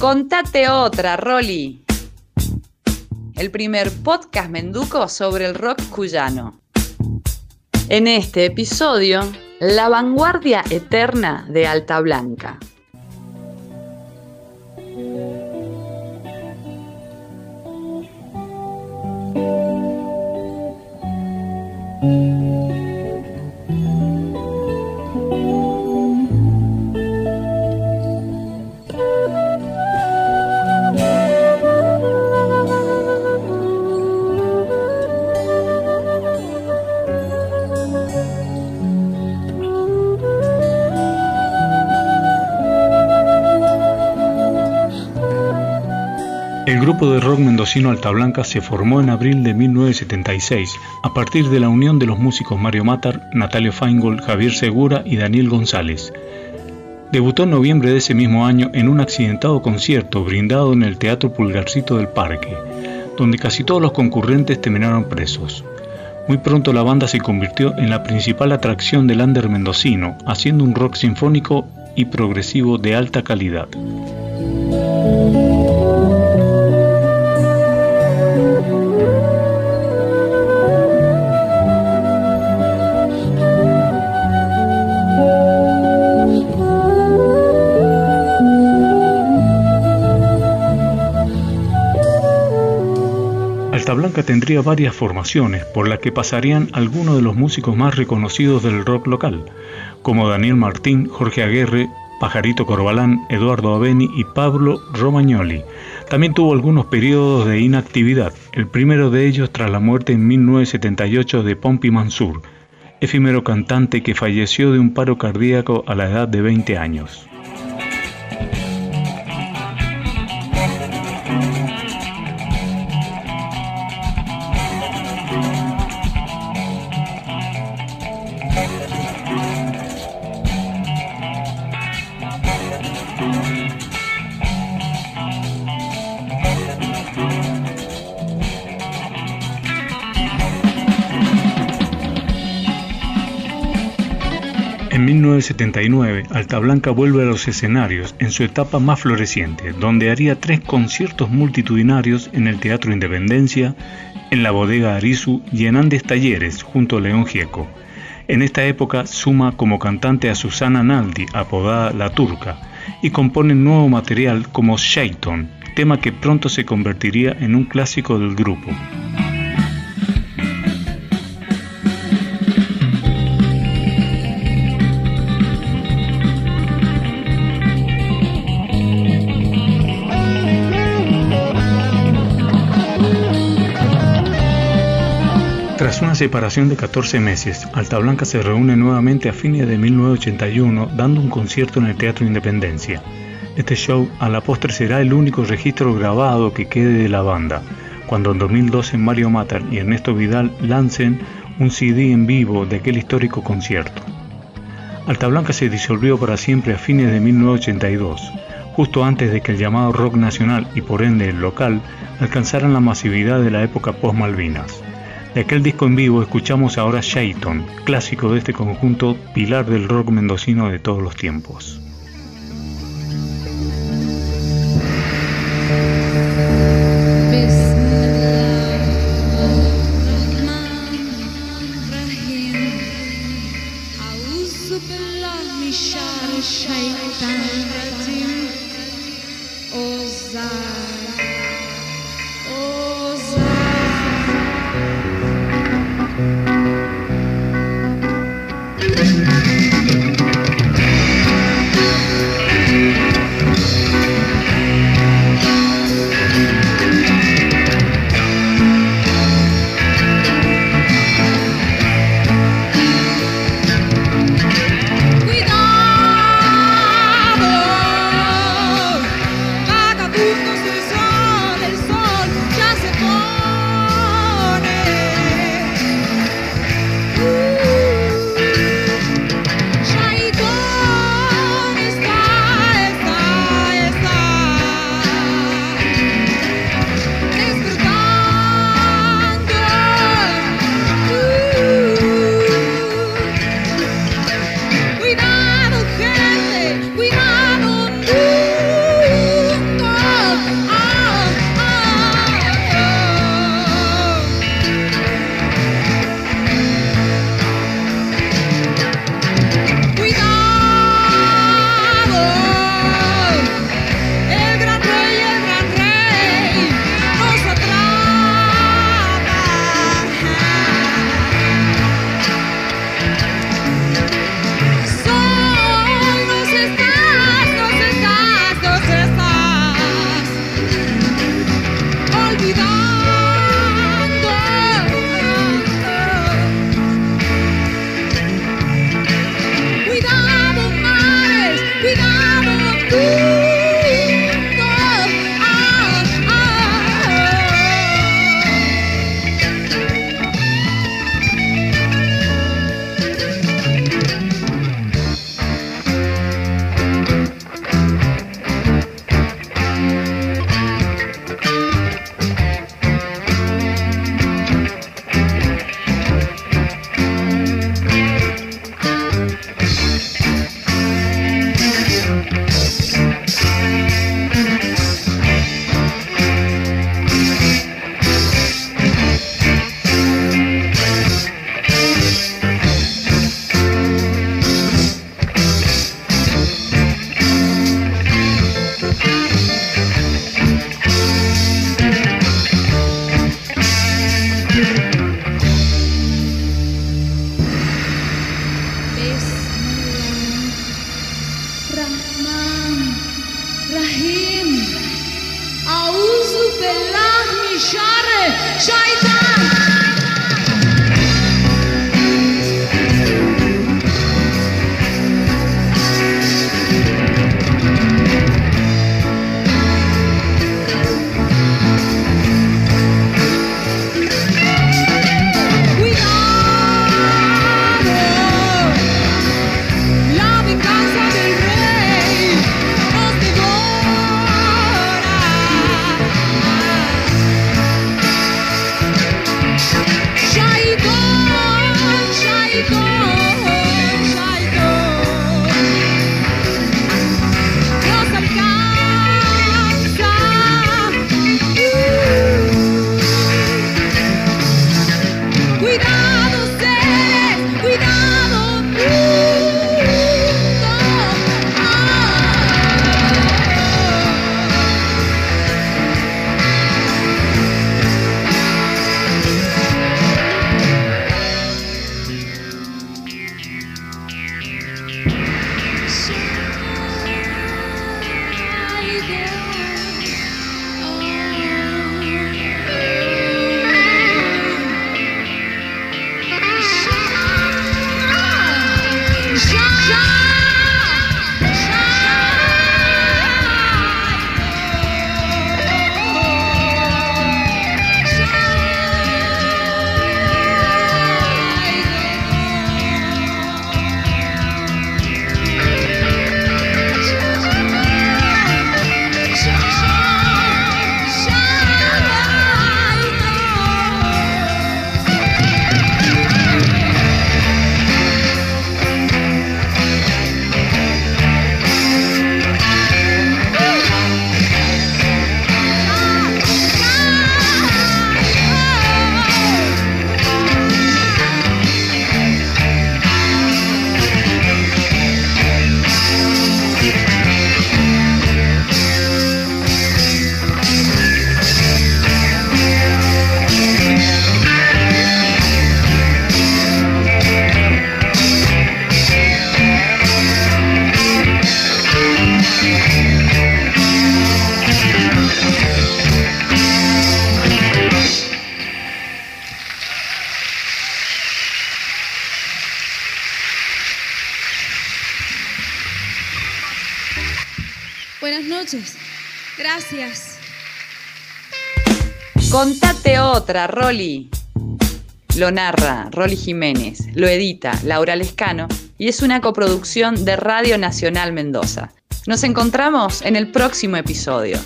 Contate otra, Rolly. El primer podcast menduco sobre el rock cuyano. En este episodio, la vanguardia eterna de Alta Blanca. Grupo de rock mendocino Alta Blanca se formó en abril de 1976 a partir de la unión de los músicos Mario Matar, Natalio Feingold, Javier Segura y Daniel González. Debutó en noviembre de ese mismo año en un accidentado concierto brindado en el Teatro Pulgarcito del Parque, donde casi todos los concurrentes terminaron presos. Muy pronto la banda se convirtió en la principal atracción del under mendocino, haciendo un rock sinfónico y progresivo de alta calidad. Alta Blanca tendría varias formaciones por las que pasarían algunos de los músicos más reconocidos del rock local, como Daniel Martín, Jorge Aguerre, Pajarito Corbalán, Eduardo Aveni y Pablo Romagnoli. También tuvo algunos periodos de inactividad, el primero de ellos tras la muerte en 1978 de Pompi Mansur, efímero cantante que falleció de un paro cardíaco a la edad de 20 años. En 1979, Alta Blanca vuelve a los escenarios en su etapa más floreciente, donde haría tres conciertos multitudinarios en el Teatro Independencia, en la Bodega Arizu y en Andes Talleres, junto a León Gieco. En esta época suma como cantante a Susana Naldi, apodada La Turca, y compone nuevo material como Shaiton, tema que pronto se convertiría en un clásico del grupo. Tras una separación de 14 meses, Alta Blanca se reúne nuevamente a fines de 1981 dando un concierto en el Teatro Independencia. Este show a la postre será el único registro grabado que quede de la banda, cuando en 2012 Mario Matar y Ernesto Vidal lancen un CD en vivo de aquel histórico concierto. Alta Blanca se disolvió para siempre a fines de 1982, justo antes de que el llamado rock nacional y por ende el local alcanzaran la masividad de la época post-Malvinas. De aquel disco en vivo escuchamos ahora Shaiton, clásico de este conjunto, pilar del rock mendocino de todos los tiempos. himn. Auzi pe la mișoare, șaitan! you. Gracias. Contate otra, Rolly. Lo narra Rolly Jiménez, lo edita Laura Lescano y es una coproducción de Radio Nacional Mendoza. Nos encontramos en el próximo episodio.